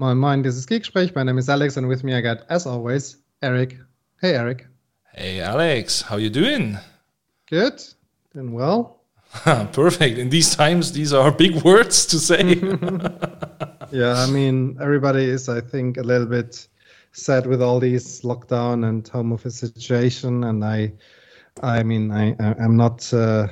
Moin Moin, this is Geeksprech. My name is Alex, and with me I got, as always, Eric. Hey, Eric. Hey, Alex. How you doing? Good. Doing well. Perfect. In these times, these are big words to say. yeah, I mean, everybody is, I think, a little bit sad with all these lockdown and home office situation, and I, I mean, I, I'm not. Uh,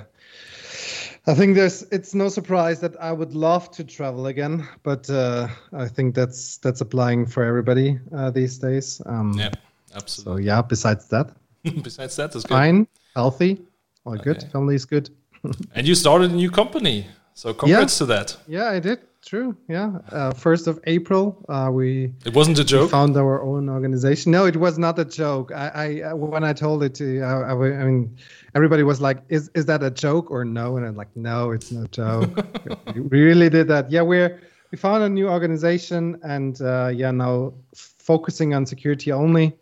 I think there's it's no surprise that I would love to travel again, but uh, I think that's that's applying for everybody uh, these days. Um, yeah, absolutely. So yeah, besides that, besides that, good. Fine, healthy, all okay. good. Family is good. and you started a new company, so congrats yeah. to that. Yeah, I did. True. Yeah. Uh, first of April, uh, we. It wasn't a joke. found our own organization. No, it was not a joke. I, I when I told it to, I, I, I mean, everybody was like, "Is is that a joke or no?" And I'm like, "No, it's no joke. we really did that. Yeah, we're we found a new organization, and uh, yeah, now focusing on security only.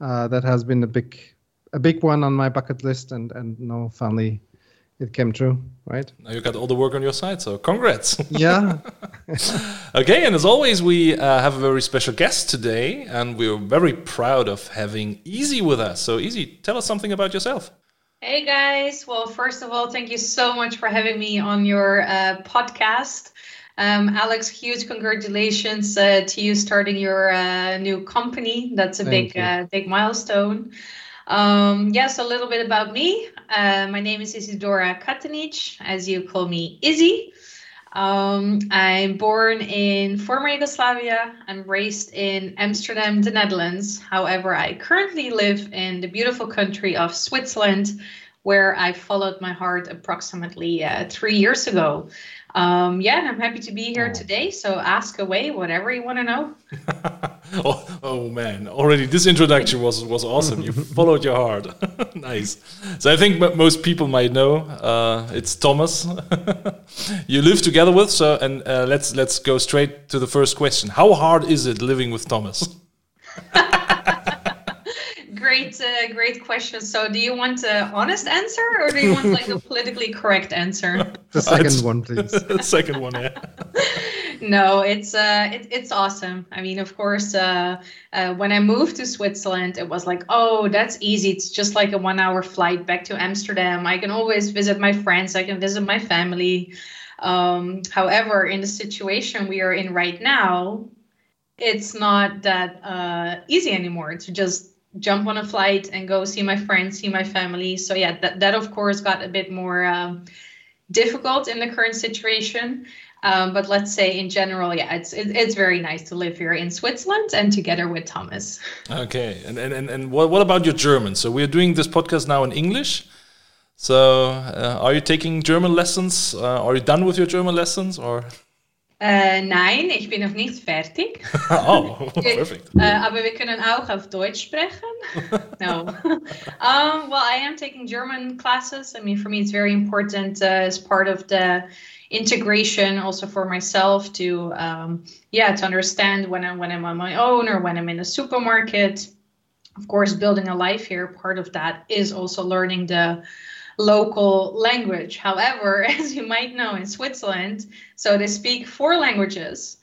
Uh, that has been a big a big one on my bucket list, and and no, finally it came true, right? Now you got all the work on your side, so congrats. Yeah. okay, and as always, we uh, have a very special guest today, and we're very proud of having Izzy with us. So, Izzy, tell us something about yourself. Hey guys. Well, first of all, thank you so much for having me on your uh, podcast. Um, Alex, huge congratulations uh, to you starting your uh, new company. That's a thank big, uh, big milestone. Um, yes, a little bit about me. Uh, my name is Isidora Katanic, as you call me Izzy. Um, I'm born in former Yugoslavia and raised in Amsterdam, the Netherlands. However, I currently live in the beautiful country of Switzerland, where I followed my heart approximately uh, three years ago. Um, yeah, I'm happy to be here oh. today. So ask away whatever you want to know. oh, oh, man, already this introduction was was awesome. You followed your heart. nice. So I think most people might know uh, it's Thomas. you live together with. So and uh, let's let's go straight to the first question. How hard is it living with Thomas? Great, uh, great question. So, do you want an honest answer, or do you want like a politically correct answer? The second one, please. the second one, yeah. no, it's uh, it, it's awesome. I mean, of course, uh, uh, when I moved to Switzerland, it was like, oh, that's easy. It's just like a one-hour flight back to Amsterdam. I can always visit my friends. I can visit my family. Um, however, in the situation we are in right now, it's not that uh, easy anymore to just jump on a flight and go see my friends, see my family. So yeah, that that of course got a bit more um, difficult in the current situation. Um, but let's say in general, yeah, it's it, it's very nice to live here in Switzerland and together with Thomas. Okay, and and and and what what about your German? So we're doing this podcast now in English. So uh, are you taking German lessons? Uh, are you done with your German lessons or? Äh, nein, ich bin noch nicht fertig. oh, perfect. Äh, aber wir können auch auf Deutsch sprechen. no. um, well, I am taking German classes. I mean, for me, it's very important uh, as part of the integration, also for myself to, um, yeah, to understand when I'm when I'm on my own or when I'm in a supermarket. Of course, building a life here, part of that is also learning the local language. However, as you might know in Switzerland, so they speak four languages.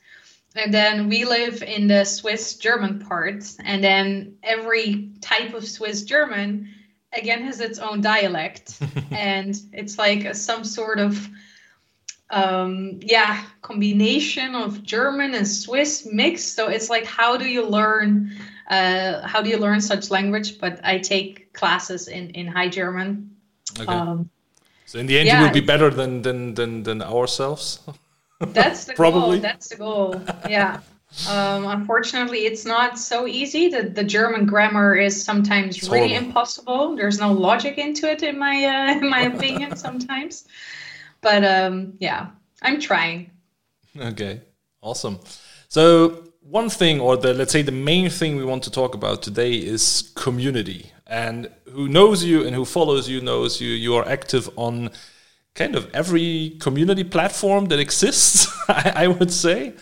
And then we live in the Swiss German part. And then every type of Swiss German, again, has its own dialect. and it's like some sort of um yeah combination of german and swiss mix so it's like how do you learn uh how do you learn such language but i take classes in in high german Okay. Um, so in the end, yeah, you will be better than than than, than ourselves. That's the probably. Goal. That's the goal. Yeah. Um, unfortunately, it's not so easy. The, the German grammar is sometimes it's really horrible. impossible. There's no logic into it, in my uh, in my opinion, sometimes. But um, yeah, I'm trying. Okay, awesome. So one thing, or the let's say the main thing we want to talk about today is community. And who knows you and who follows you knows you. You are active on kind of every community platform that exists. I, I, would say.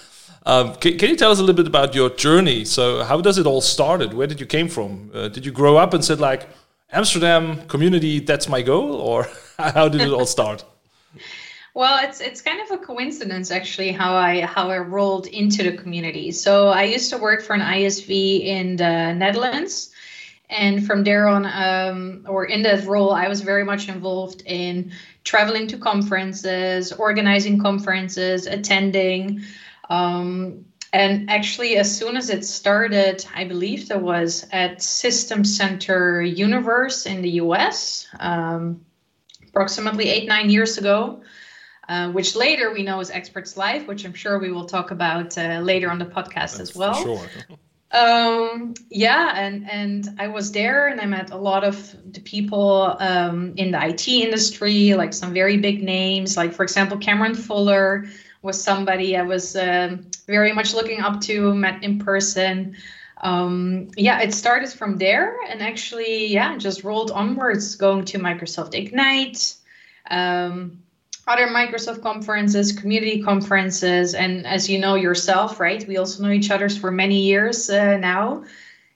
Um, can, can, you tell us a little bit about your journey? So, how does it all started? Where did you came from? Uh, did you grow up and said like Amsterdam community? That's my goal, or how did it all start? Well, it's it's kind of a coincidence actually how I how I rolled into the community. So I used to work for an ISV in the Netherlands, and from there on, um, or in that role, I was very much involved in traveling to conferences, organizing conferences, attending. Um, and actually, as soon as it started, I believe there was at System Center Universe in the US, um, approximately eight, nine years ago. Uh, which later we know is Experts Live, which I'm sure we will talk about uh, later on the podcast as well. Sure. um, yeah, and and I was there, and I met a lot of the people um, in the IT industry, like some very big names, like for example Cameron Fuller was somebody I was um, very much looking up to, met in person. Um, yeah, it started from there, and actually, yeah, just rolled onwards, going to Microsoft Ignite. Um, other Microsoft conferences, community conferences, and as you know yourself, right? We also know each other for many years uh, now.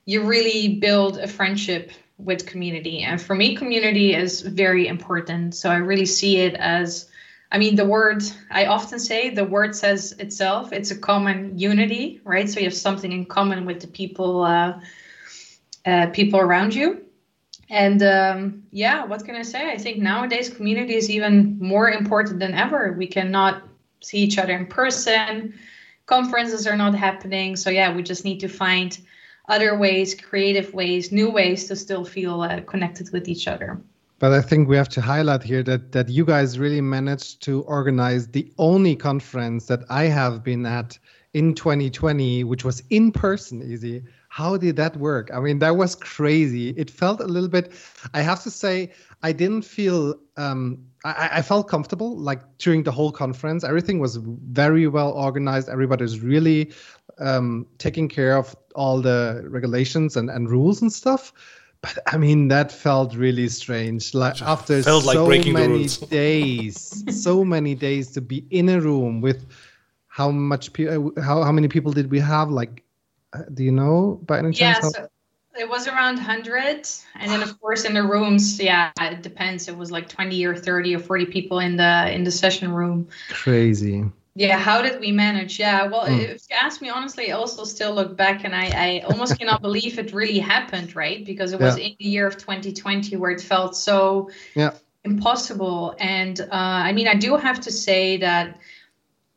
You really build a friendship with community, and for me, community is very important. So I really see it as, I mean, the word I often say the word says itself. It's a common unity, right? So you have something in common with the people, uh, uh, people around you and um, yeah, what can I say? I think nowadays community is even more important than ever. We cannot see each other in person. Conferences are not happening. So yeah, we just need to find other ways, creative ways, new ways to still feel uh, connected with each other. But I think we have to highlight here that that you guys really managed to organize the only conference that I have been at in 2020, which was in person, Izzy how did that work? I mean, that was crazy. It felt a little bit, I have to say, I didn't feel, um, I, I felt comfortable like during the whole conference. Everything was very well organized. Everybody was really um, taking care of all the regulations and, and rules and stuff. But I mean, that felt really strange. Like after so like many days, so many days to be in a room with how much people, how, how many people did we have? Like uh, do you know by any chance? Yeah, so it was around 100. And then, of course, in the rooms, yeah, it depends. It was like 20 or 30 or 40 people in the in the session room. Crazy. Yeah, how did we manage? Yeah, well, mm. if you ask me honestly, I also still look back and I, I almost cannot believe it really happened, right? Because it was yeah. in the year of 2020 where it felt so yeah. impossible. And uh, I mean, I do have to say that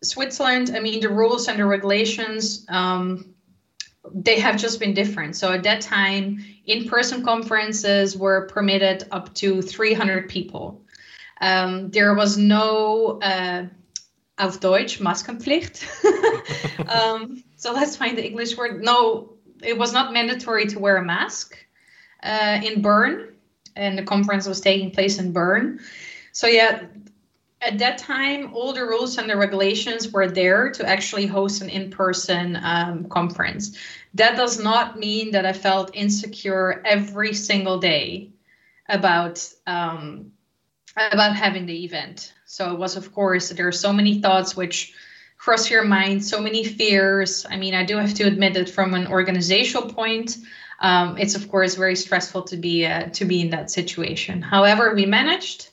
Switzerland, I mean, the rules and the regulations, um, they have just been different. So at that time, in-person conferences were permitted up to 300 people. Um, there was no uh, auf Deutsch Maskenpflicht. um, so let's find the English word. No, it was not mandatory to wear a mask uh, in Bern, and the conference was taking place in Bern. So yeah, at that time, all the rules and the regulations were there to actually host an in person um, conference. That does not mean that I felt insecure every single day about um, about having the event. So it was, of course, there are so many thoughts which cross your mind, so many fears. I mean, I do have to admit that from an organizational point, um, it's of course very stressful to be uh, to be in that situation. However, we managed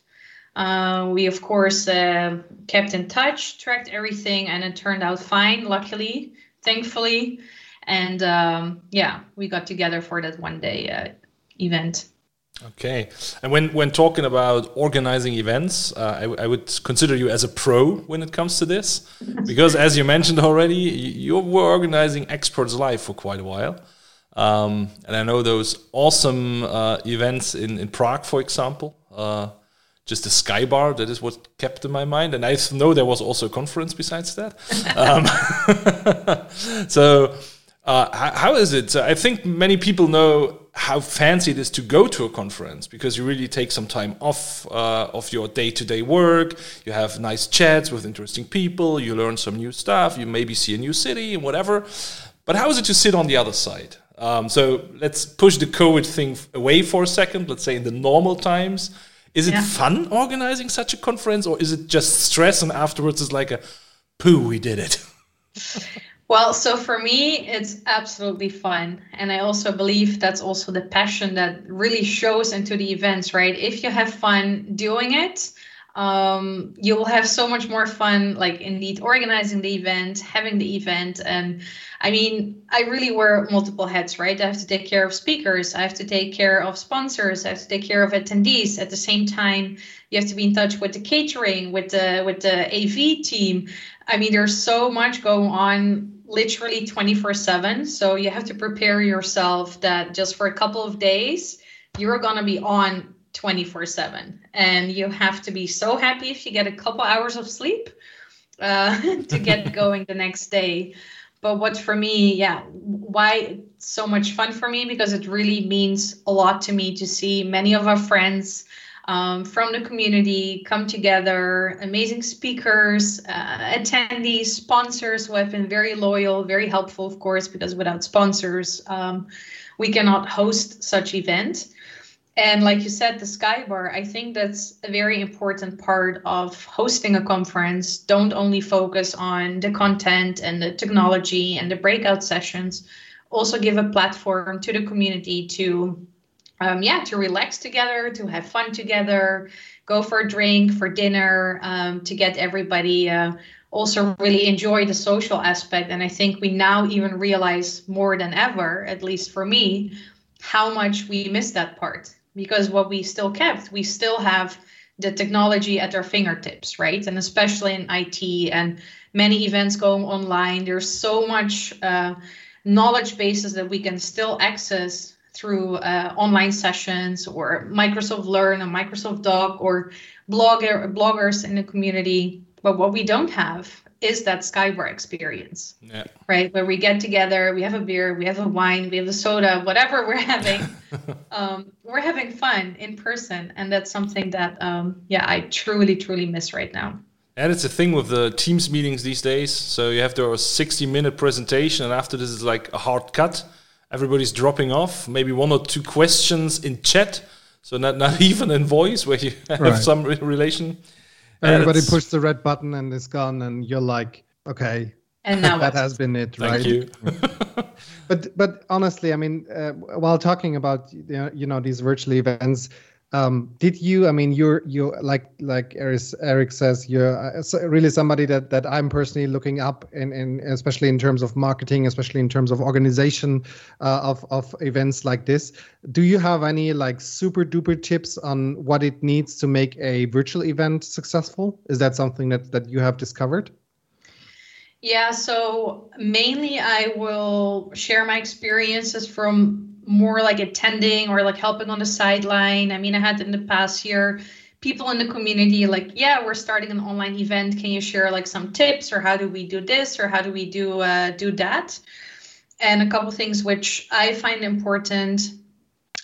uh, we, of course, uh, kept in touch, tracked everything, and it turned out fine, luckily, thankfully. And um, yeah, we got together for that one day uh, event. Okay, and when when talking about organizing events, uh, I, I, would consider you as a pro when it comes to this, because as you mentioned already, you, were organizing Experts Live for quite a while, um, and I know those awesome uh, events in in Prague, for example. Just the sky bar. That is what kept in my mind. And i know there was also a conference besides that. Um, so uh, how, how is it? I think many people know how fancy it is to go to a conference because you really take some time off uh, of your day-to-day work. You have nice chats with interesting people. You learn some new stuff. You maybe see a new city and whatever. But how is it to sit on the other side? Um, so let's push the covid thing away for a second. Let's say in the normal times is it yeah. fun organizing such a conference, or is it just stress and afterwards it's like a poo, we did it? Well, so for me, it's absolutely fun. And I also believe that's also the passion that really shows into the events, right? If you have fun doing it, um, you will have so much more fun like indeed organizing the event having the event and i mean i really wear multiple hats right? I have to take care of speakers i have to take care of sponsors i have to take care of attendees. At the same time you have to be in touch with the catering with the with the av team. I mean there's so much going on literally 24 7 so you have to prepare yourself that just for a couple of days you're going to be on 24 7 and you have to be so happy if you get a couple hours of sleep uh, to get going the next day. But what for me yeah why so much fun for me? Because it really means a lot to me to see many of our friends um, from the community come together amazing speakers uh, attendees sponsors who have been very loyal very helpful of course because without sponsors um, we cannot host such event and like you said, the Skybar, I think that's a very important part of hosting a conference. Don't only focus on the content and the technology and the breakout sessions. Also give a platform to the community to um, yeah, to relax together, to have fun together, go for a drink, for dinner, um, to get everybody uh, also really enjoy the social aspect. And I think we now even realize more than ever, at least for me, how much we miss that part because what we still kept, we still have the technology at our fingertips, right? And especially in IT and many events going online, there's so much uh, knowledge bases that we can still access through uh, online sessions or Microsoft Learn or Microsoft Doc or blogger bloggers in the community. But what we don't have is that Skybar experience, yeah. right? Where we get together, we have a beer, we have a wine, we have a soda, whatever we're having. um, we're having fun in person, and that's something that, um, yeah, I truly, truly miss right now. And it's a thing with the Teams meetings these days. So you have the 60 minute presentation, and after this is like a hard cut. Everybody's dropping off. Maybe one or two questions in chat. So not not even in voice where you have right. some relation. Everybody pushed the red button and it's gone, and you're like, okay, and now that has been it, right? Thank you. but but honestly, I mean, uh, while talking about you know these virtual events, um, did you i mean you're you like like eric says you're uh, really somebody that that i'm personally looking up in, in especially in terms of marketing especially in terms of organization uh, of of events like this. Do you have any like super duper tips on what it needs to make a virtual event successful? Is that something that that you have discovered? Yeah so mainly i will share my experiences from more like attending or like helping on the sideline. I mean, I had in the past year people in the community like, yeah, we're starting an online event. Can you share like some tips or how do we do this or how do we do uh, do that? And a couple things which I find important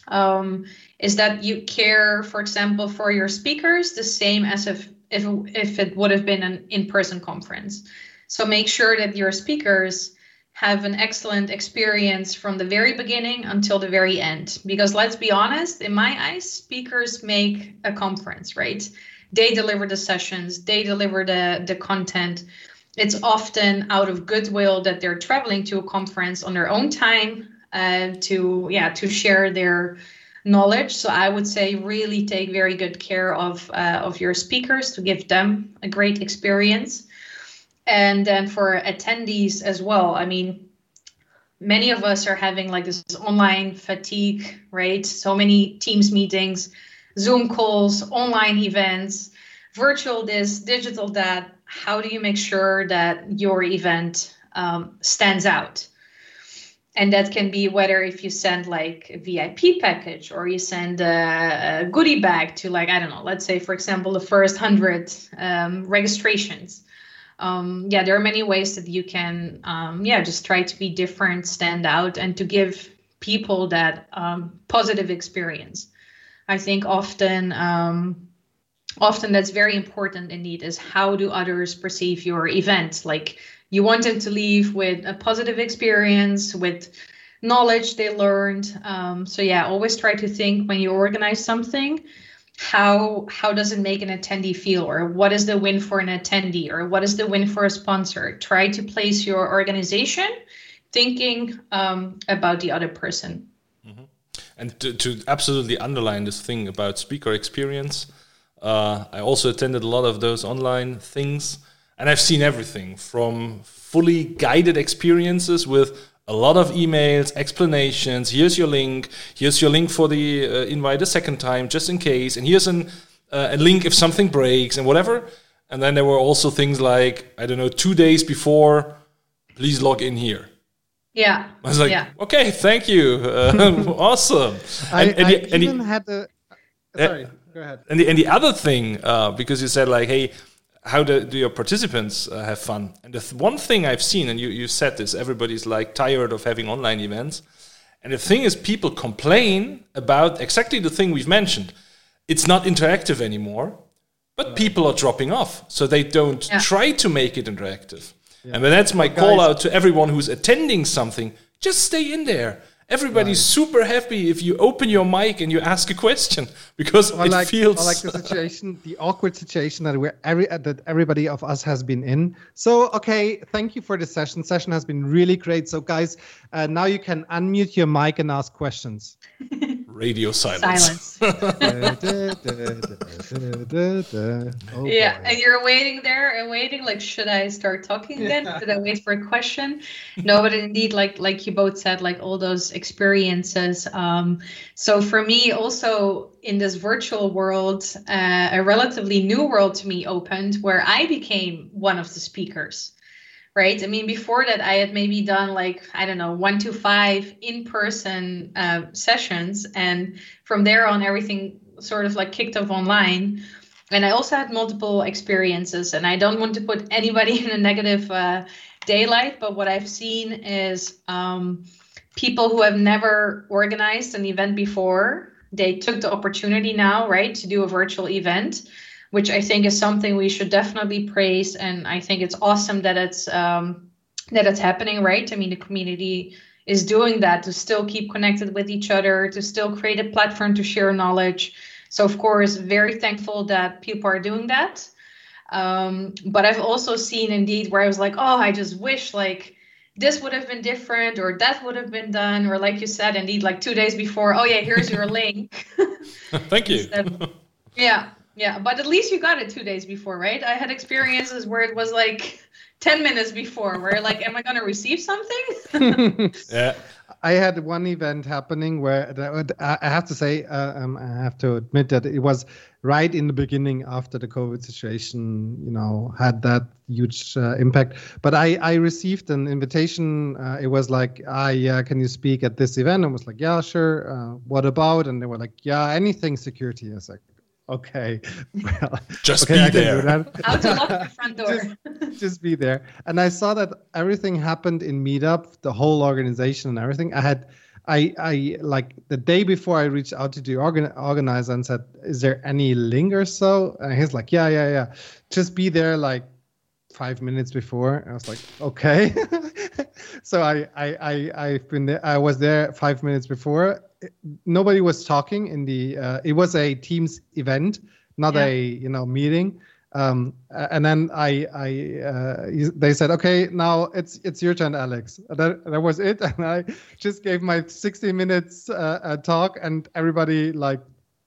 um, is that you care, for example, for your speakers the same as if if if it would have been an in-person conference. So make sure that your speakers have an excellent experience from the very beginning until the very end. Because let's be honest, in my eyes, speakers make a conference, right? They deliver the sessions, they deliver the, the content. It's often out of goodwill that they're traveling to a conference on their own time uh, to yeah to share their knowledge. So I would say really take very good care of uh, of your speakers to give them a great experience and then for attendees as well i mean many of us are having like this online fatigue right? So many teams meetings zoom calls online events virtual this digital that. How do you make sure that your event um, stands out? And that can be whether if you send like a vip package or you send a, a goodie bag to like i don't know let's say for example the first 100 um, registrations um, yeah, there are many ways that you can, um, yeah, just try to be different, stand out, and to give people that um, positive experience. I think often, um, often that's very important indeed. Is how do others perceive your event? Like you want them to leave with a positive experience, with knowledge they learned. Um, so yeah, always try to think when you organize something how how does it make an attendee feel? Or what is the win for an attendee? Or what is the win for a sponsor? Try to place your organization thinking um, about the other person. Mm-hmm. and to, to, absolutely underline this thing about speaker experience Uh, I also attended a lot of those online things, and I've seen everything from fully guided experiences with a lot of emails, explanations. Here's your link. Here's your link for the uh, invite a second time, just in case. And here's an, uh, a link if something breaks and whatever. And then there were also things like I don't know, two days before, please log in here. Yeah. I was like, yeah. okay, thank you, uh, awesome. I, and, and I the- and the- even had the. Sorry, go ahead. and the, and the other thing, uh, because you said like, hey, how do, do your participants uh, have fun? And the th- one thing I've seen, and you, you said this, everybody's like tired of having online events. And the thing is, people complain about exactly the thing we've mentioned. It's not interactive anymore, but people are dropping off. So they don't Yeah. try to make it interactive. And that's my call out to everyone who's attending something just stay in there. Everybody's super happy if you open your mic and you ask a question because Or it like, feels or like the situation, the awkward situation that we every uh, that everybody of us has been in. So, okay, thank you for the session. Session has been really great. So, guys, uh, now you can unmute your mic and ask questions. radio silence. Silence. Oh, yeah, boy. and you're waiting there and waiting. Like, should I start talking again? Should I wait for a question? No, but indeed, like like you both said, like all those experiences. Um, so for me, also in this virtual world, uh, a relatively new world to me opened where I became one of the speakers. Right. I mean, before that, I had maybe done like, I don't know, one to five in person uh, sessions. And from there on, everything sort of like kicked off online and I also had multiple experiences, and I don't want to put anybody in a negative uh, daylight, but what I've seen is um, people who have never organized an event before, they took the opportunity now, right, to do a virtual event, which I think is something we should definitely praise, and I think it's awesome that it's um, that it's happening, right? I mean, the community is doing that to still keep connected with each other, to still create a platform to share knowledge. So, of course, very thankful that people are doing that. Um, but I've also seen indeed where I was like, oh, I just wish like this would have been different or that would have been done. Or, like you said, indeed, like two days before, oh, yeah, here's your link. Thank you. Instead- yeah, yeah. But at least you got it two days before, right? I had experiences where it was like 10 minutes before, where like, am I going to receive something? yeah. I had one event happening where I I have to say, uh, um, I have to admit that it was right in the beginning after the COVID situation, you know, had that huge uh, impact. But I, I received an invitation. Uh, it was like, ah, yeah, can you speak at this event? And I was like, yeah, sure. Uh, what about? And they were like, yeah, anything security. I was like, okay, well, Just okay, be I there. do that. How to lock the front door. just be there. And I saw that everything happened in Meetup, the whole organization and everything. I had, I, I like the day before I reached out to the organ- organizer and said, "Is there any link or so?" And he's like, "Yeah, yeah, yeah. Just be there like five minutes before." I was like, "Okay." so I, I, I, I've been there. I was there five minutes before. Nobody was talking in the. Uh, it was a Teams event, not Yeah. a you know meeting um, and then I, I, uh, they said, okay, now it's it's your turn, Alex. That, that was it, and I just gave my 60 minutes uh, talk, and everybody like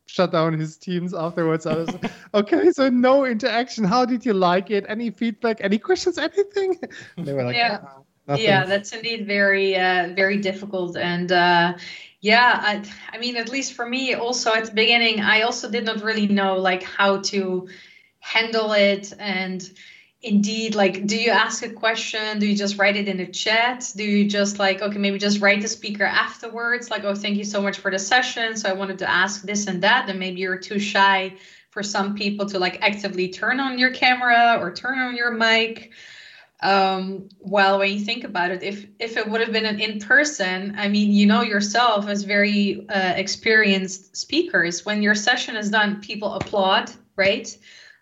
shut down his teams afterwards. I was okay, so no interaction. How did you like it? Any feedback? Any questions? Anything? They were like, Yeah. "Ah, yeah that's indeed very uh, very difficult and uh, yeah I, I mean at least for me also at the beginning i also did not really know like how to handle it. And indeed like do you ask a question? Do you just write it in the chat? Do you just like okay maybe just write the speaker afterwards? Like oh thank you so much for the session. So i wanted to ask this and that. And maybe you're too shy for some people to like actively turn on your camera or turn on your mic um well when you think about it if if it would have been an in person i mean you know yourself as very uh, experienced speakers. When your session is done people applaud right?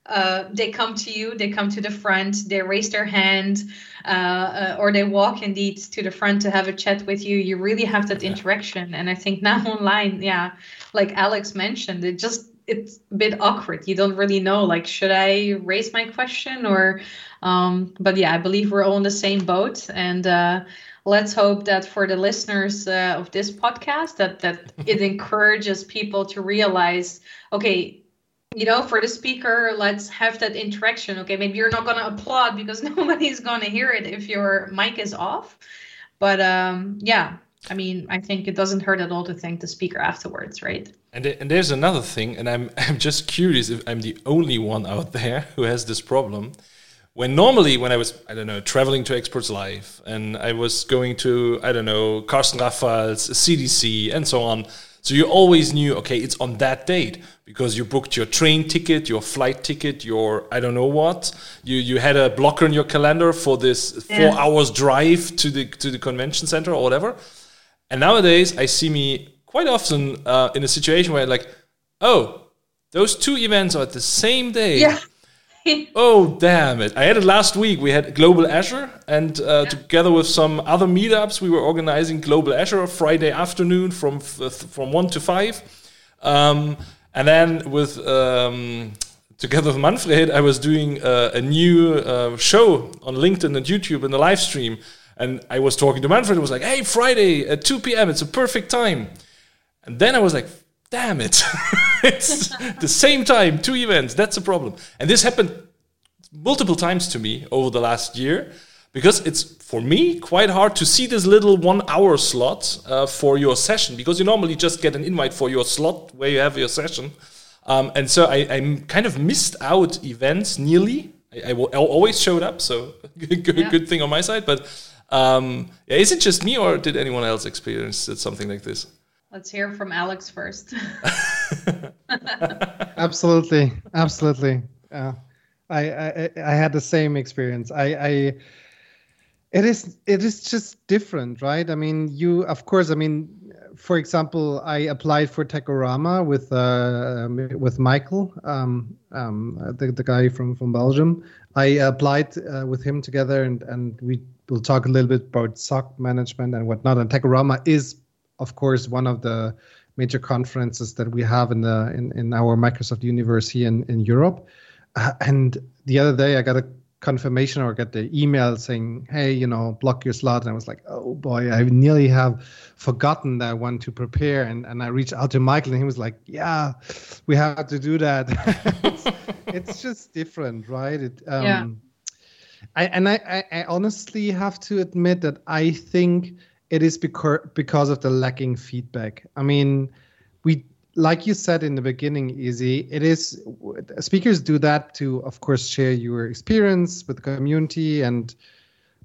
Uh, they come to you they come to the front they raise their hand uh, uh, or they walk indeed to the front to have a chat with you. You really have that interaction. And i think now online yeah like alex mentioned it just it's a bit awkward. You don't really know like should i raise my question or um, but yeah, I believe we're all in the same boat, and uh, let's hope that for the listeners uh, of this podcast, that that it encourages people to realize, okay, you know, for the speaker, let's have that interaction. Okay, maybe you're not going to applaud because nobody's going to hear it if your mic is off. But um, yeah, I mean, I think it doesn't hurt at all to thank the speaker afterwards, right? And, and there's another thing, and I'm, I'm just curious if I'm the only one out there who has this problem. When normally, when I was, I don't know, traveling to Experts Live and I was going to, I don't know, Carsten Rachfahl's CDC and so on, so you always knew, okay, it's on that date because you booked your train ticket, your flight ticket, your I don't know what. You you had a blocker in your calendar for this four hours drive to the to the convention center or whatever. And nowadays, I see me quite often uh, in a situation where like, oh, those two events are at the same day. Yeah. oh damn it! I had it last week. We had Global Azure, and uh, yeah. together with some other meetups, we were organizing Global Azure Friday afternoon from from one to five. Um, and then with um, together with Manfred, I was doing uh, a new uh, show on LinkedIn and YouTube in the live stream. And I was talking to Manfred. I was like, "Hey, Friday at 2 p.m. It's a perfect time." And then I was like, "Damn it! it's the same time, two events. That's a problem." And this happened multiple times to me over the last year because it's for me quite hard to see this little one hour slot uh, for your session because you normally just get an invite for your slot where you have your session um, and so I, I, kind of missed out events nearly I, I, always showed up so good, yeah. good thing on my side but um, yeah, is it just me or did anyone else experience something like this let's hear from alex first absolutely absolutely yeah I, I, I had the same experience. I, I it is it is just different, right? I mean, you of course. I mean, for example, I applied for Techorama with uh, with Michael, um, um, the, the guy from from Belgium. I applied uh, with him together, and and we will talk a little bit about SOC management and whatnot. And Techorama is, of course, one of the major conferences that we have in the in, in our Microsoft universe here in, in Europe. Uh, and the other day, I got a confirmation or got the email saying, "Hey, you know, block your slot." And I was like, "Oh boy, I nearly have forgotten that one to prepare." And and I reached out to Michael, and he was like, "Yeah, we have to do that." it's, it's, just different, right? It, um, yeah. I, and I, I, I honestly have to admit that I think it is because because of the lacking feedback. I mean, we like you said in the beginning, Izzy, it is speakers do that to, of course, share your experience with the community, and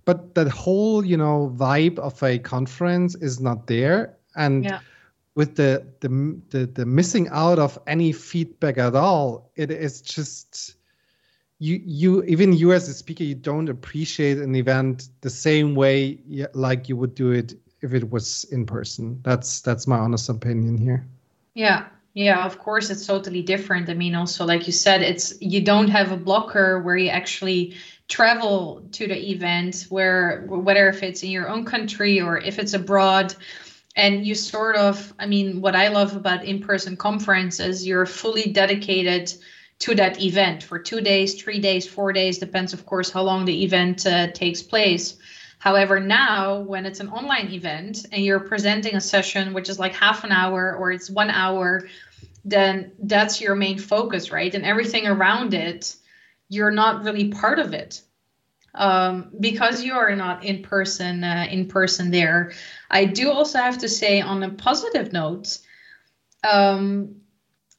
but that whole you know vibe of a conference is not there, and yeah. with the, the the the missing out of any feedback at all, it is just you you even you as a speaker you don't appreciate an event the same way like you would do it if it was in person. That's that's my honest opinion here. Yeah. Yeah, of course it's totally different. I mean, also like you said, it's you don't have a blocker where you actually travel to the event where whether if it's in your own country or if it's abroad and you sort of i mean what i love about in-person conferences you're fully dedicated to that event for two days three days four days depends of course how long the event uh, takes place However, now when it's an online event and you're presenting a session which is like half an hour or it's one hour, then that's your main focus, right? And everything around it, you're not really part of it um, because you are not in person uh, in person there. I do also have to say on a positive note. Um,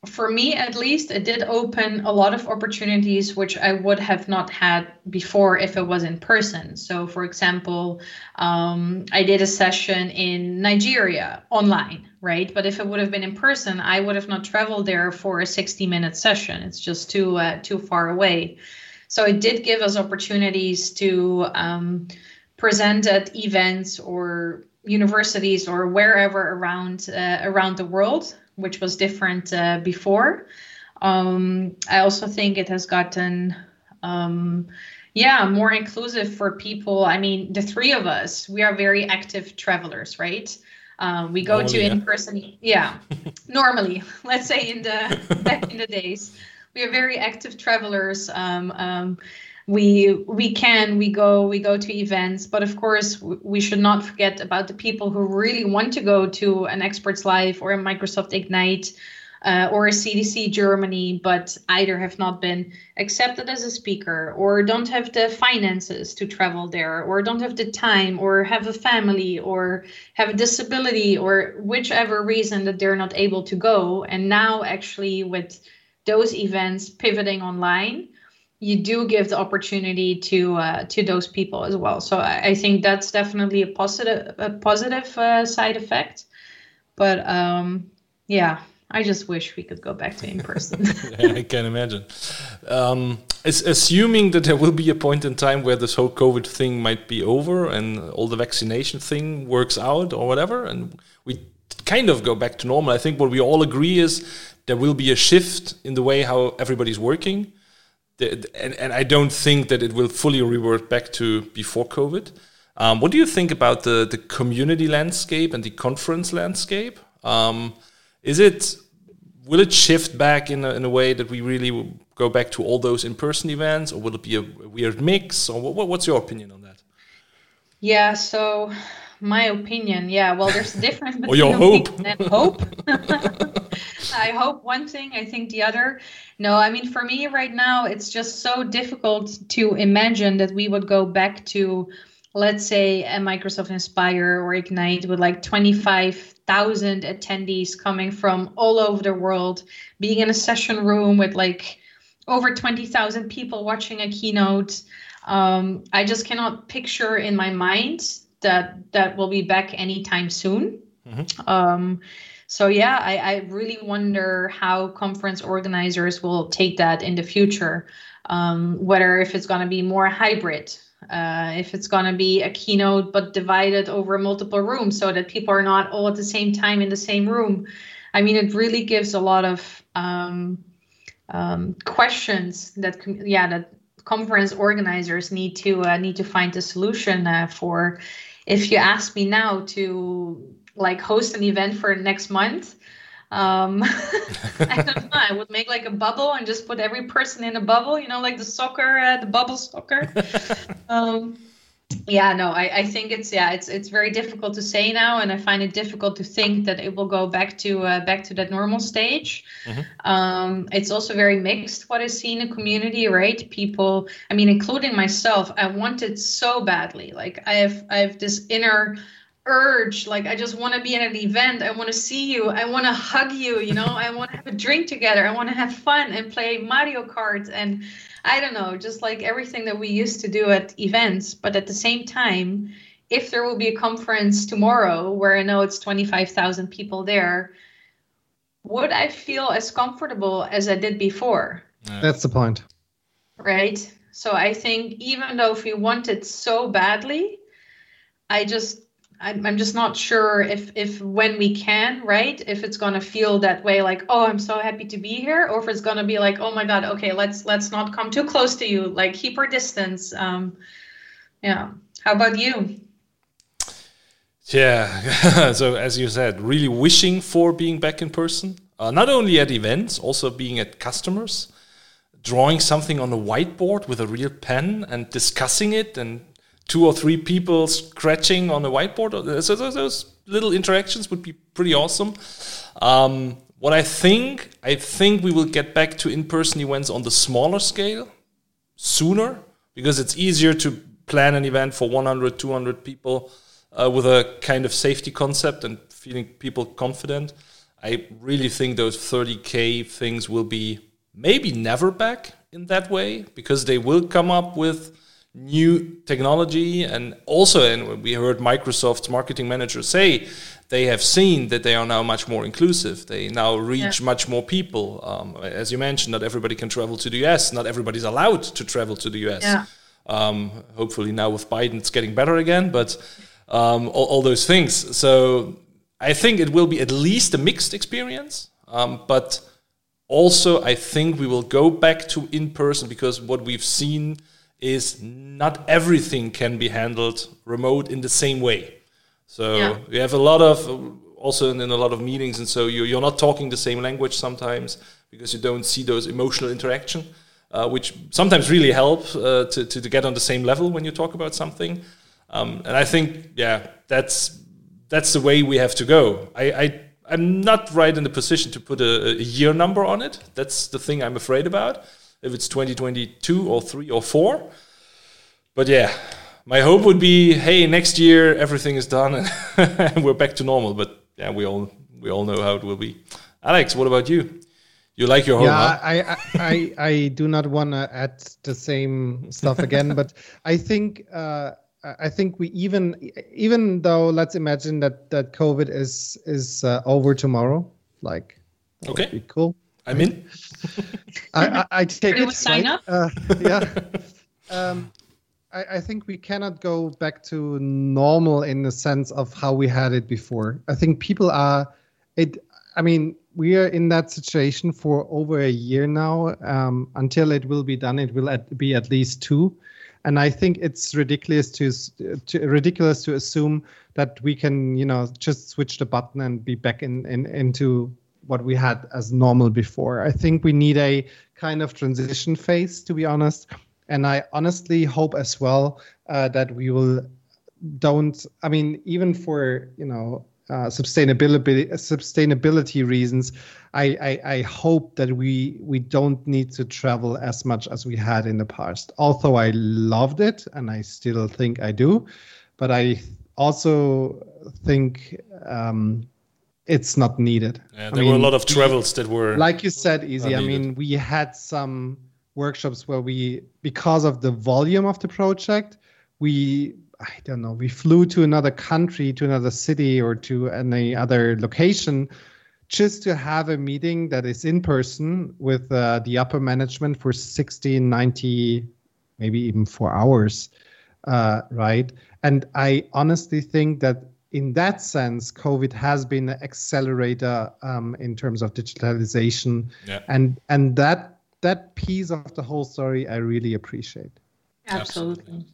for me at least it did open a lot of opportunities which i would have not had before if it was in person. So for example um, i did a session in nigeria online right? But if it would have been in person i would have not traveled there for a 60 minute session. It's just too uh, too far away. So it did give us opportunities to um, present at events or universities or wherever around uh, around the world which was different uh, before. Um, I also think it has gotten, um, yeah, more inclusive for people. I mean, the three of us, we are very active travelers, right? Um, we go normally, to in person, yeah. normally, let's say in the back in the days, we are very active travelers. Um, um, we we can we go we go to events but of course we should not forget about the people who really want to go to an experts live or a microsoft ignite uh, or a CDC Germany, but either have not been accepted as a speaker, or don't have the finances to travel there, or don't have the time, or have a family, or have a disability, or whichever reason that they're not able to go. And now, actually, with those events pivoting online, you do give the opportunity to uh, to those people as well. So I, I, think that's definitely a positive a positive uh, side effect. But um, yeah, I just wish we could go back to in person. I can imagine. Um, assuming that there will be a point in time where this whole COVID thing might be over and all the vaccination thing works out or whatever, and we kind of go back to normal. I think what we all agree is there will be a shift in the way how everybody's working. And, and I don't think that it will fully revert back to before COVID. Um, what do you think about the, the community landscape and the conference landscape? Um, is it will it shift back in a, in a way that we really go back to all those in-person events, or will it be a, weird mix? Or what, what's your opinion on that? Yeah, so my opinion, yeah. Well, there's a difference between your hope and hope. I hope one thing, I think the other. No, I mean for me right now, it's just so difficult to imagine that we would go back to let's say a Microsoft Inspire or Ignite with like 25,000 attendees coming from all over the world, being in a session room with like over 20,000 people watching a keynote. Um, I just cannot picture in my mind that that will be back anytime soon. Mm-hmm. Um, so yeah, I, I, really wonder how conference organizers will take that in the future. Um, whether if it's going to be more hybrid, uh, if it's going to be a keynote but divided over multiple rooms so that people are not all at the same time in the same room. I mean, it really gives a lot of um, um, questions that, yeah, that conference organizers need to uh, need to find a solution uh, for. If you ask me now to like host an event for next month, um, I don't know. I would make like a bubble and just put every person in a bubble, you know, like the soccer, uh, the bubble soccer. um, yeah, no, I, I think it's yeah, it's it's very difficult to say now, and I find it difficult to think that it will go back to uh, back to that normal stage. Mm-hmm. Um, it's also very mixed what I see in the community, right? People, I mean, including myself, I want it so badly. Like I have I have this inner urge like i just want to be at an event i want to see you i want to hug you you know i want to have a drink together i want to have fun and play mario kart and i don't know just like everything that we used to do at events but at the same time if there will be a conference tomorrow where i know it's 25000 people there would i feel as comfortable as i did before? That's the point. Right? So i think even though if we want it so badly i just I'm, just not sure if if when we can right? If it's going to feel that way like oh i'm so happy to be here or if it's going to be like oh my god okay let's let's not come too close to you. Like keep our distance. Um yeah. How about you? Yeah. So as you said really wishing for being back in person. Uh, not only at events also being at customers. Drawing something on a whiteboard with a real pen and discussing it and two or three people scratching on a whiteboard. So those little interactions would be pretty awesome. Um, what I think, I think we will get back to in-person events on the smaller scale sooner because it's easier to plan an event for 100, 200 people uh, with a kind of safety concept and feeling people confident. I really think those 30k things will be maybe never back in that way because they will come up with new technology and also and we heard microsoft's marketing manager say they have seen that they are now much more inclusive they now reach yeah. much more people um, as you mentioned not everybody can travel to the us not everybody's allowed to travel to the us yeah. um, hopefully now with biden it's getting better again but um, all, all, those things so i think it will be at least a mixed experience um, but also i think we will go back to in person because what we've seen is not everything can be handled remote in the same way. So yeah. you have a lot of also in, in, a lot of meetings, and so you, you're not talking the same language sometimes because you don't see those emotional interaction, uh, which sometimes really help uh, to, to, to get on the same level when you talk about something. Um, and I think yeah, that's that's the way we have to go. I, I I'm not right in the position to put a, a, year number on it. That's the thing I'm afraid about. If it's 2022 or three or four, but yeah, my hope would be, hey, next year everything is done and we're back to normal. But yeah, we all we all know how it will be. Alex, what about you? You like your home? Yeah, huh? I, I, I do not want to add the same stuff again, but I think uh, I think we even even though let's imagine that that COVID is is uh, over tomorrow, like okay, cool. I'm in. I, I, I take it. Sign right? up. Uh, yeah. um, I, I think we cannot go back to normal in the sense of how we had it before. I think people are it. I mean, we are in that situation for over a year now. Um, until it will be done, it will at, be at least two and I think it's ridiculous to, to, ridiculous to assume that we can, you know, just switch the button and be back in, in into what we had as normal before. I think we need a kind of transition phase, to be honest. And I honestly hope as well uh, that we will don't. I mean, even for you know uh, sustainability sustainability reasons, I, I, I hope that we we don't need to travel as much as we had in the past. Although I loved it and I still think I do, but I also think um, it's not needed. Yeah, there I mean, were a lot of travels that were like you said, easy. I mean, we had some workshops where we, because of the volume of the project, we I don't know, we flew to another country, to another city, or to any other location just to have a meeting that is in person with uh, the upper management for 60, 90, maybe even four hours, uh, right? And I honestly think that in that sense, COVID has been an accelerator um, in terms of digitalization, yeah. and and that that piece of the whole story I really appreciate. Absolutely. Absolutely.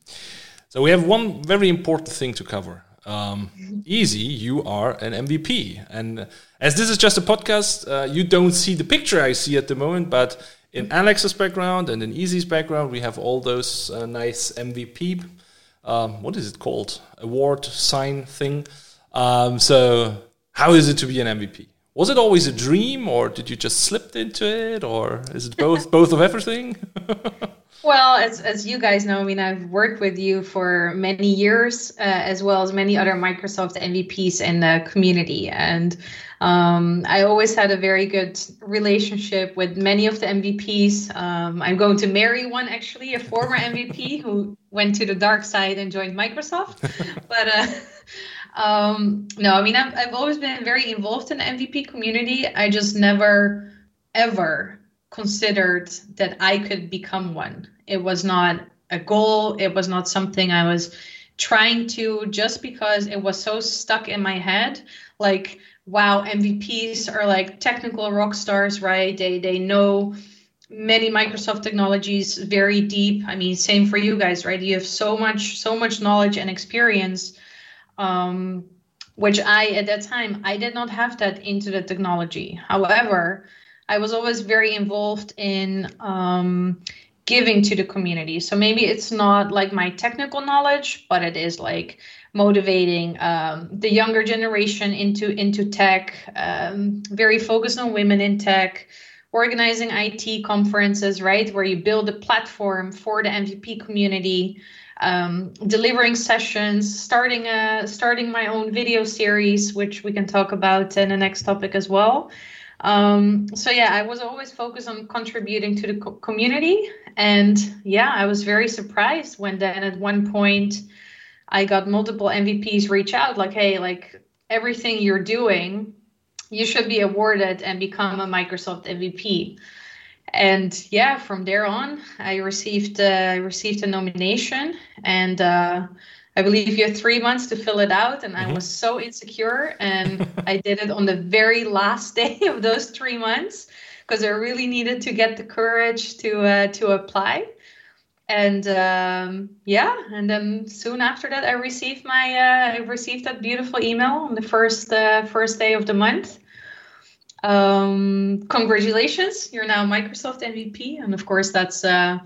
So we have one very important thing to cover. Um, Izzy, you are an MVP, and as this is just a podcast, uh, you don't see the picture I see at the moment, but in Alex's background and in Izzy's background, we have all those uh, nice MVP. Um, what is it called? Award sign thing. Um, so, how is it to be an MVP? Was it always a dream, or did you just slip into it, or is it both both of everything? Well, as, as you guys know, I mean, I've worked with you for many years, uh, as well as many other Microsoft MVPs in the community. And um, I always had a very good relationship with many of the MVPs. Um, I'm going to marry one, actually, a former MVP who went to the dark side and joined Microsoft. but uh, um, no, I mean, I've, I've always been very involved in the MVP community. I just never, ever considered that I could become one. It was not a goal. It was not something I was trying to just because it was so stuck in my head. Like, wow, MVPs are like technical rock stars, right? They they know many Microsoft technologies very deep. I mean, same for you guys, right? You have so much so much knowledge and experience. Um, which I at that time I did not have that into the technology. However, I was always very involved in um, giving to the community. So maybe it's not like my technical knowledge, but it is like motivating um, the younger generation into into tech. Um, very focused on women in tech. Organizing IT conferences, right, where you build a platform for the MVP community. Um, delivering sessions, starting a starting my own video series, which we can talk about in the next topic as well. Um, so yeah, I was always focused on contributing to the co- community, and yeah, I was very surprised when then at one point I got multiple MVPs reach out like, hey, like everything you're doing, you should be awarded and become a Microsoft MVP. And yeah, from there on, I received uh, I received a nomination, and uh, I believe you had three months to fill it out, and mm-hmm. I was so insecure. And I did it on the very last day of those three months because I really needed to get the courage to uh, to apply. And um, yeah, and then soon after that, I received my uh, I received that beautiful email on the first uh, first day of the month. Um, congratulations, you're now Microsoft MVP, and of course that's uh,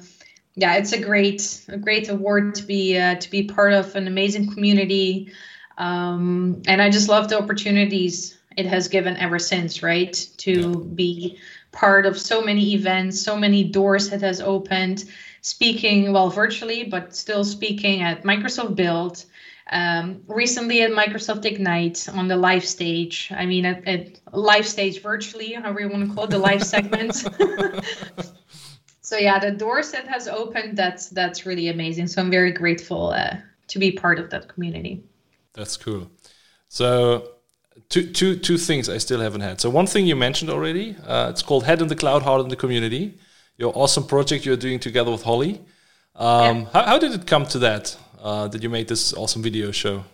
yeah, it's a great a great award to be uh, to be part of an amazing community, um, and I just love the opportunities it has given ever since, right? To be part of so many events, so many doors it has opened, speaking, well, virtually, but still speaking at Microsoft Build, um, recently at Microsoft Ignite on the live stage. I mean, at, at live stage virtually, however you want to call it, the live segment. so yeah, the doors that has opened, that's that's really amazing. So I'm very grateful uh, to be part of that community. That's cool. So two, two, two things I still haven't had. So one thing you mentioned already, uh, it's called Head in the Cloud, Heart in the Community. Your awesome project you're doing together with Holly. Um, yeah. how, how, did it come to that? Uh, that you made this awesome video show?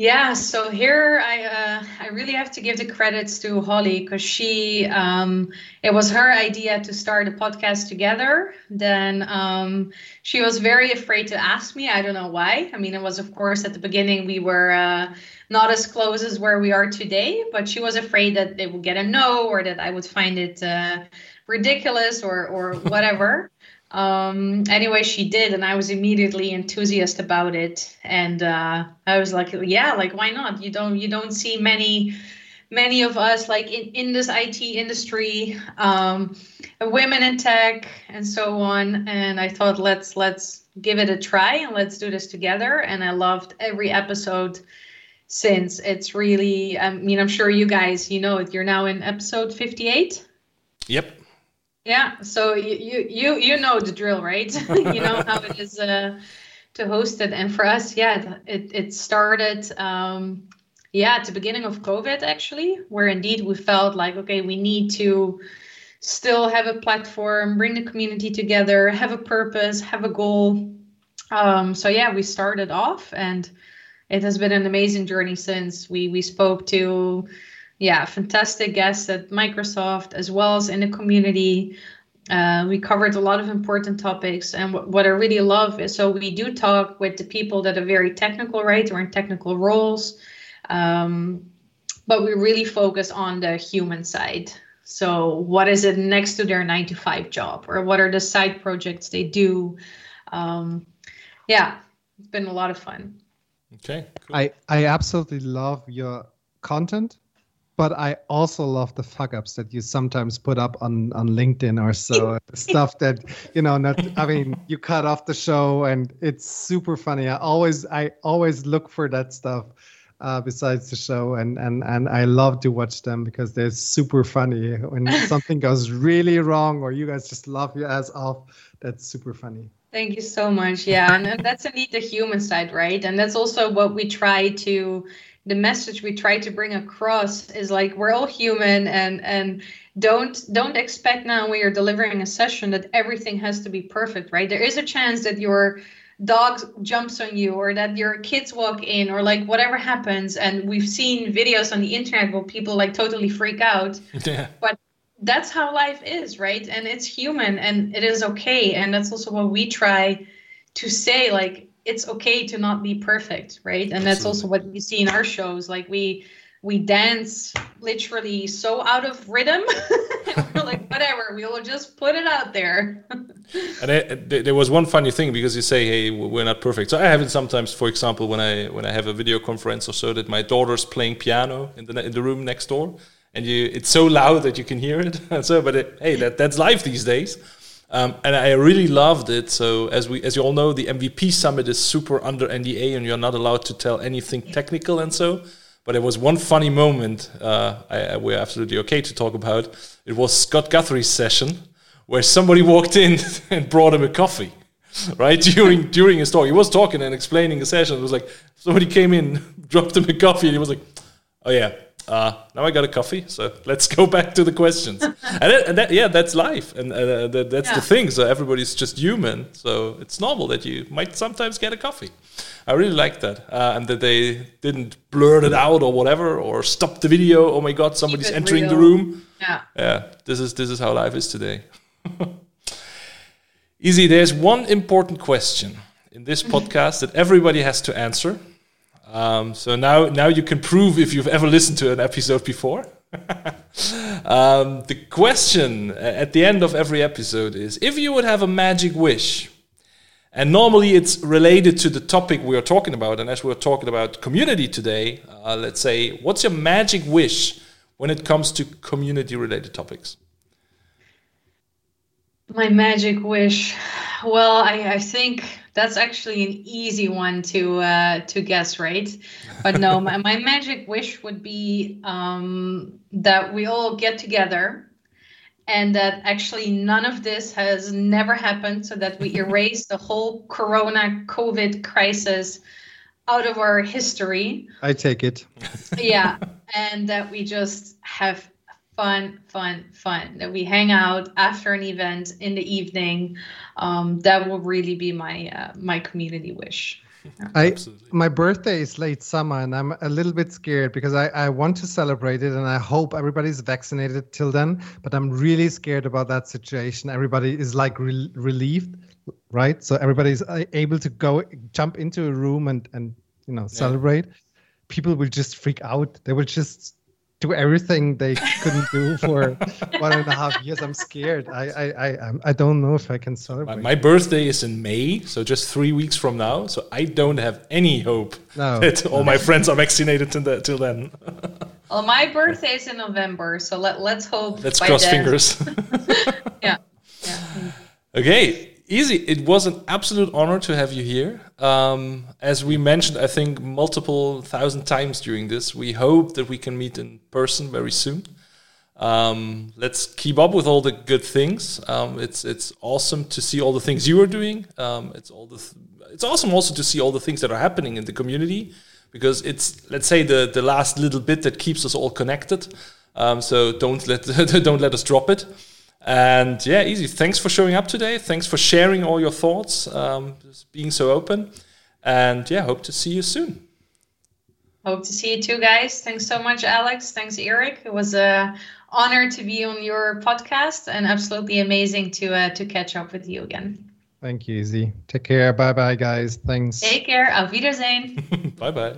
Yeah, so here I uh, I really have to give the credits to Holly because she um, it was her idea to start a podcast together. Then um, she was very afraid to ask me. I don't know why. I mean, it was of course at the beginning we were uh, not as close as where we are today, but she was afraid that they would get a no or that I would find it uh, ridiculous or or whatever um anyway she did and i was immediately enthusiastic about it. And uh i was like yeah like why not? You don't you don't see many many of us like in, in this it industry um women in tech and so on. And i thought let's let's give it a try and let's do this together. And i loved every episode since. It's really i mean i'm sure you guys you know it. You're now in episode 58 yep yeah, so you you you know the drill, right? you know how it is uh, to host it, and for us, yeah, it it started. Um, yeah, at the beginning of COVID, actually, where indeed we felt like, okay, we need to still have a platform, bring the community together, have a purpose, have a goal. Um, so yeah, we started off, and it has been an amazing journey since. We we spoke to yeah, fantastic guests at Microsoft as well as in the community. Uh, we covered a lot of important topics, and w- what I really love is so we do talk with the people that are very technical, right, or in technical roles, um, but we really focus on the human side. So, what is it next to their nine to five job, or what are the side projects they do? Um, yeah, it's been a lot of fun. Okay, cool. I I absolutely love your content but I also love the fuck ups that you sometimes put up on on LinkedIn or so stuff that you know not I mean you cut off the show and it's super funny. I always I always look for that stuff uh, besides the show and and and I love to watch them because they're super funny when something goes really wrong or you guys just laugh your ass off. That's super funny. Thank you so much. Yeah, and that's indeed the human side, right? And that's also what we try to the message we try to bring across is like we're all human and and don't don't expect now when you're delivering a session that everything has to be perfect right? There is a chance that your dog jumps on you or that your kids walk in or like whatever happens. And we've seen videos on the internet where people like totally freak out. Yeah. but that's how life is right? And it's human and it is okay. And that's also what we try to say like it's okay to not be perfect, right? And that's also what we see in our shows. Like we we dance literally so out of rhythm. we're like, whatever, we'll just put it out there. and it, there was one funny thing because you say, "Hey, we're not perfect." So I have it sometimes. For example, when I when I have a video conference or so, that my daughter's playing piano in the in the room next door, and you it's so loud that you can hear it. so, but it, hey, that that's life these days. Um, and I really loved it. So as we, as you all know, the MVP summit is super under NDA, and you're not allowed to tell anything technical and so. But it was one funny moment uh, I, we're absolutely okay to talk about. It was Scott Guthrie's session where somebody walked in and brought him a coffee. Right during during his talk, he was talking and explaining the session. It was like somebody came in, dropped him a coffee, and he was like, "Oh yeah, uh, now I got a coffee, so let's go back to the questions. and, and that, yeah, that's life, and uh, that, that's yeah. the thing. So everybody's just human, so it's normal that you might sometimes get a coffee. I really like that, uh, and that they didn't blurt it out or whatever, or stop the video. Oh my God, somebody's entering real. the room. Yeah, yeah. This is this is how life is today. Izzy. There's one important question in this podcast that everybody has to answer um, so now, now you can prove if you've ever listened to an episode before. um, the question at the end of every episode is: If you would have a magic wish, And normally it's related to the topic we are talking about. And as we're talking about community today, uh, let's say, what's your magic wish when it comes to community related topics? My magic wish. Well, I, I think that's actually an easy one to uh, to guess, right? But no, my, my magic wish would be um, that we all get together and that actually none of this has never happened so that we erase the whole corona covid crisis out of our history i take it yeah and that we just have fun fun fun that we hang out after an event in the evening um, that will really be my uh, my community wish I my birthday is late summer and I'm a little bit scared because I, I want to celebrate it and I hope everybody's vaccinated till then. But I'm really scared about that situation. Everybody is like re- relieved, right? So everybody's uh, able to go jump into a room and and you know celebrate. Yeah. People will just freak out. They will just do everything they couldn't do for one and a half years. I'm scared. I I I I don't know if I can celebrate. My, my, birthday is in May, so just three weeks from now. So I don't have any hope no. that all my friends are vaccinated till, the, till then. well, my birthday is in November, so let let's hope. Let's cross then. fingers. yeah. yeah. Okay, Izzy. It was an absolute honor to have you here. Um, as we mentioned, I think multiple thousand times during this, we hope that we can meet in person very soon. Um, let's keep up with all the good things. Um, it's it's awesome to see all the things you are doing. Um, it's all the th- it's awesome also to see all the things that are happening in the community because it's let's say the the last little bit that keeps us all connected. Um, so don't let don't let us drop it. And yeah, Izzy. Thanks for showing up today. Thanks for sharing all your thoughts, um, being so open. And yeah, hope to see you soon. Hope to see you too, guys. Thanks so much, Alex. Thanks, Eric. It was a honor to be on your podcast and absolutely amazing to uh, to catch up with you again. Thank you, Izzy. Take care. Bye bye, guys. Thanks. Take care. Auf Wiedersehen. bye bye.